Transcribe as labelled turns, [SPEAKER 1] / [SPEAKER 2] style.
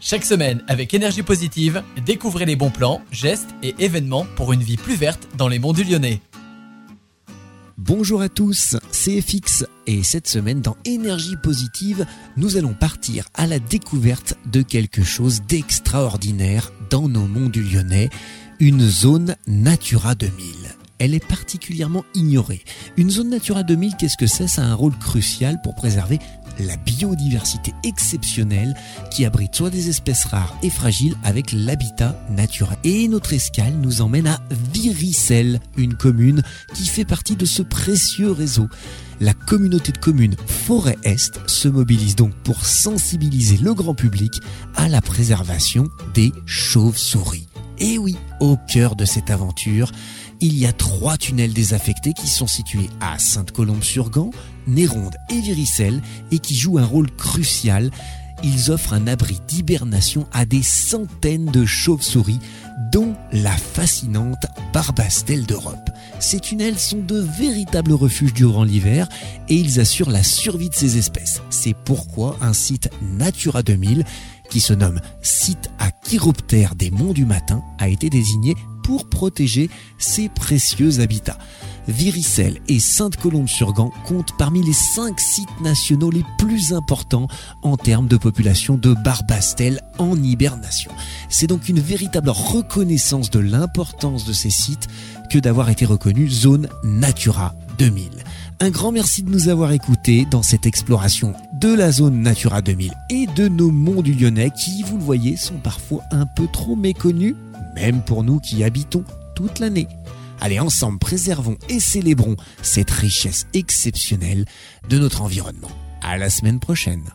[SPEAKER 1] Chaque semaine, avec énergie positive, découvrez les bons plans, gestes et événements pour une vie plus verte dans les monts du Lyonnais.
[SPEAKER 2] Bonjour à tous, c'est FX et cette semaine dans Énergie positive, nous allons partir à la découverte de quelque chose d'extraordinaire dans nos monts du Lyonnais, une zone Natura 2000 elle est particulièrement ignorée. Une zone Natura 2000, qu'est-ce que c'est? Ça a un rôle crucial pour préserver la biodiversité exceptionnelle qui abrite soit des espèces rares et fragiles avec l'habitat naturel. Et notre escale nous emmène à Viricelle, une commune qui fait partie de ce précieux réseau. La communauté de communes Forêt Est se mobilise donc pour sensibiliser le grand public à la préservation des chauves-souris. Et oui, au cœur de cette aventure, il y a trois tunnels désaffectés qui sont situés à Sainte-Colombe-sur-Gand, Néronde et Viricelle et qui jouent un rôle crucial. Ils offrent un abri d'hibernation à des centaines de chauves-souris, dont la fascinante Barbastelle d'Europe. Ces tunnels sont de véritables refuges durant l'hiver et ils assurent la survie de ces espèces. C'est pourquoi un site Natura 2000 qui se nomme Site à chiroptère des Monts du Matin a été désigné pour protéger ces précieux habitats. Viricelle et Sainte-Colombe-sur-Gand comptent parmi les cinq sites nationaux les plus importants en termes de population de barbastelles en hibernation. C'est donc une véritable reconnaissance de l'importance de ces sites que d'avoir été reconnus zone Natura 2000. Un grand merci de nous avoir écoutés dans cette exploration de la zone Natura 2000 et de nos monts du Lyonnais qui, vous le voyez, sont parfois un peu trop méconnus, même pour nous qui habitons toute l'année. Allez, ensemble, préservons et célébrons cette richesse exceptionnelle de notre environnement. À la semaine prochaine.